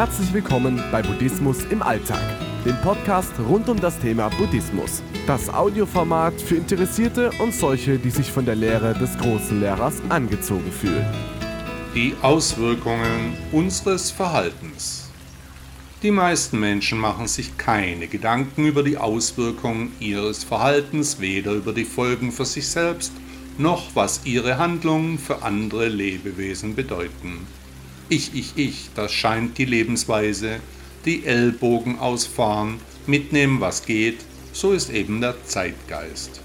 Herzlich willkommen bei Buddhismus im Alltag, dem Podcast rund um das Thema Buddhismus. Das Audioformat für Interessierte und solche, die sich von der Lehre des großen Lehrers angezogen fühlen. Die Auswirkungen unseres Verhaltens. Die meisten Menschen machen sich keine Gedanken über die Auswirkungen ihres Verhaltens, weder über die Folgen für sich selbst, noch was ihre Handlungen für andere Lebewesen bedeuten. Ich, ich, ich, das scheint die Lebensweise, die Ellbogen ausfahren, mitnehmen, was geht, so ist eben der Zeitgeist.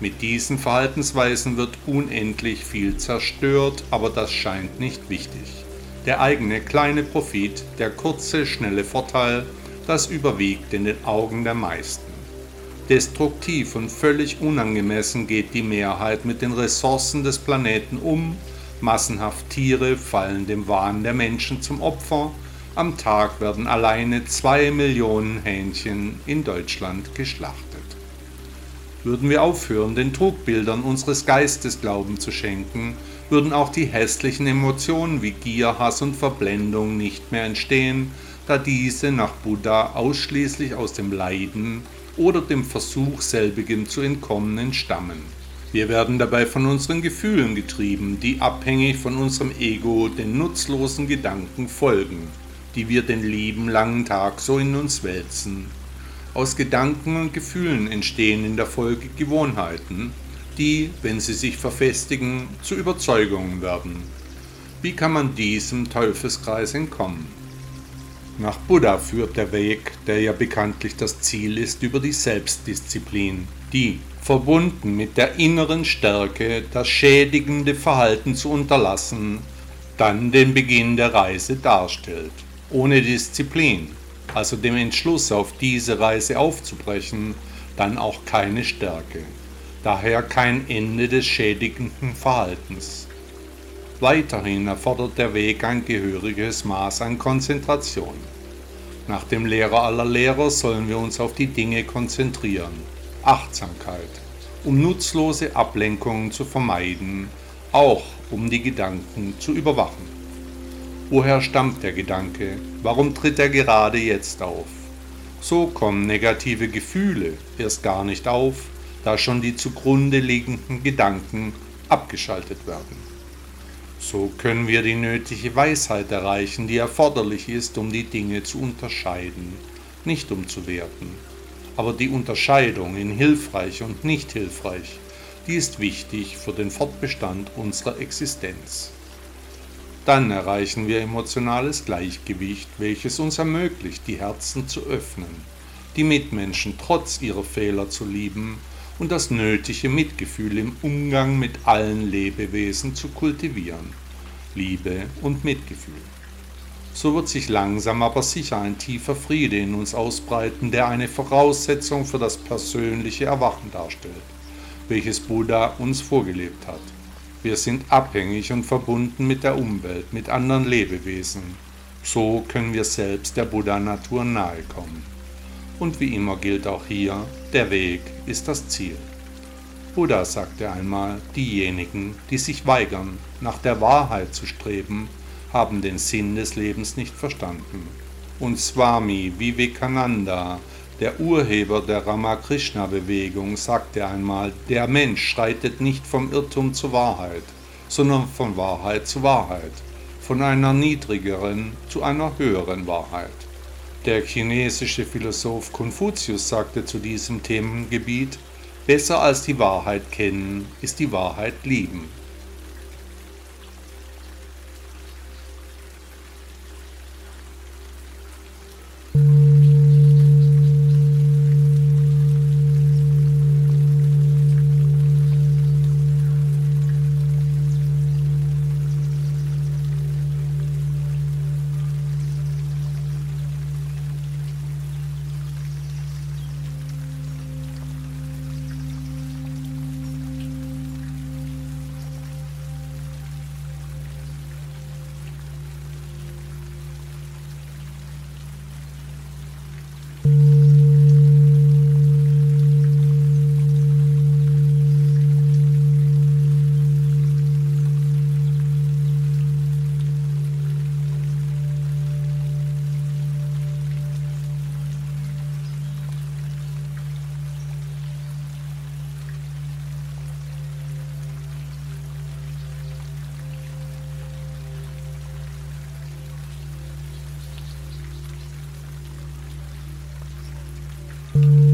Mit diesen Verhaltensweisen wird unendlich viel zerstört, aber das scheint nicht wichtig. Der eigene kleine Profit, der kurze, schnelle Vorteil, das überwiegt in den Augen der meisten. Destruktiv und völlig unangemessen geht die Mehrheit mit den Ressourcen des Planeten um, massenhaft Tiere fallen dem Wahn der Menschen zum Opfer, am Tag werden alleine zwei Millionen Hähnchen in Deutschland geschlachtet. Würden wir aufhören, den Trugbildern unseres Geistes Glauben zu schenken, würden auch die hässlichen Emotionen wie Gier, Hass und Verblendung nicht mehr entstehen, da diese nach Buddha ausschließlich aus dem Leiden oder dem Versuch selbigem zu entkommen entstammen. Wir werden dabei von unseren Gefühlen getrieben, die abhängig von unserem Ego den nutzlosen Gedanken folgen, die wir den lieben langen Tag so in uns wälzen. Aus Gedanken und Gefühlen entstehen in der Folge Gewohnheiten, die, wenn sie sich verfestigen, zu Überzeugungen werden. Wie kann man diesem Teufelskreis entkommen? Nach Buddha führt der Weg, der ja bekanntlich das Ziel ist, über die Selbstdisziplin, die, verbunden mit der inneren Stärke, das schädigende Verhalten zu unterlassen, dann den Beginn der Reise darstellt. Ohne Disziplin, also dem Entschluss auf diese Reise aufzubrechen, dann auch keine Stärke daher kein Ende des schädigenden Verhaltens. Weiterhin erfordert der Weg ein gehöriges Maß an Konzentration. Nach dem Lehrer aller Lehrer sollen wir uns auf die Dinge konzentrieren, Achtsamkeit, um nutzlose Ablenkungen zu vermeiden, auch um die Gedanken zu überwachen. Woher stammt der Gedanke? Warum tritt er gerade jetzt auf? So kommen negative Gefühle erst gar nicht auf, da schon die zugrunde liegenden Gedanken abgeschaltet werden. So können wir die nötige Weisheit erreichen, die erforderlich ist, um die Dinge zu unterscheiden, nicht um zu werten. Aber die Unterscheidung in hilfreich und nicht hilfreich, die ist wichtig für den Fortbestand unserer Existenz. Dann erreichen wir emotionales Gleichgewicht, welches uns ermöglicht, die Herzen zu öffnen, die Mitmenschen trotz ihrer Fehler zu lieben und das nötige Mitgefühl im Umgang mit allen Lebewesen zu kultivieren. Liebe und Mitgefühl. So wird sich langsam aber sicher ein tiefer Friede in uns ausbreiten, der eine Voraussetzung für das persönliche Erwachen darstellt, welches Buddha uns vorgelebt hat. Wir sind abhängig und verbunden mit der Umwelt, mit anderen Lebewesen. So können wir selbst der Buddha-Natur nahe kommen. Und wie immer gilt auch hier, der Weg ist das Ziel. Buddha sagte einmal, diejenigen, die sich weigern, nach der Wahrheit zu streben, haben den Sinn des Lebens nicht verstanden. Und Swami Vivekananda, der Urheber der Ramakrishna-Bewegung, sagte einmal, der Mensch schreitet nicht vom Irrtum zur Wahrheit, sondern von Wahrheit zu Wahrheit, von einer niedrigeren zu einer höheren Wahrheit. Der chinesische Philosoph Konfuzius sagte zu diesem Themengebiet, besser als die Wahrheit kennen ist die Wahrheit lieben. Mm-hmm.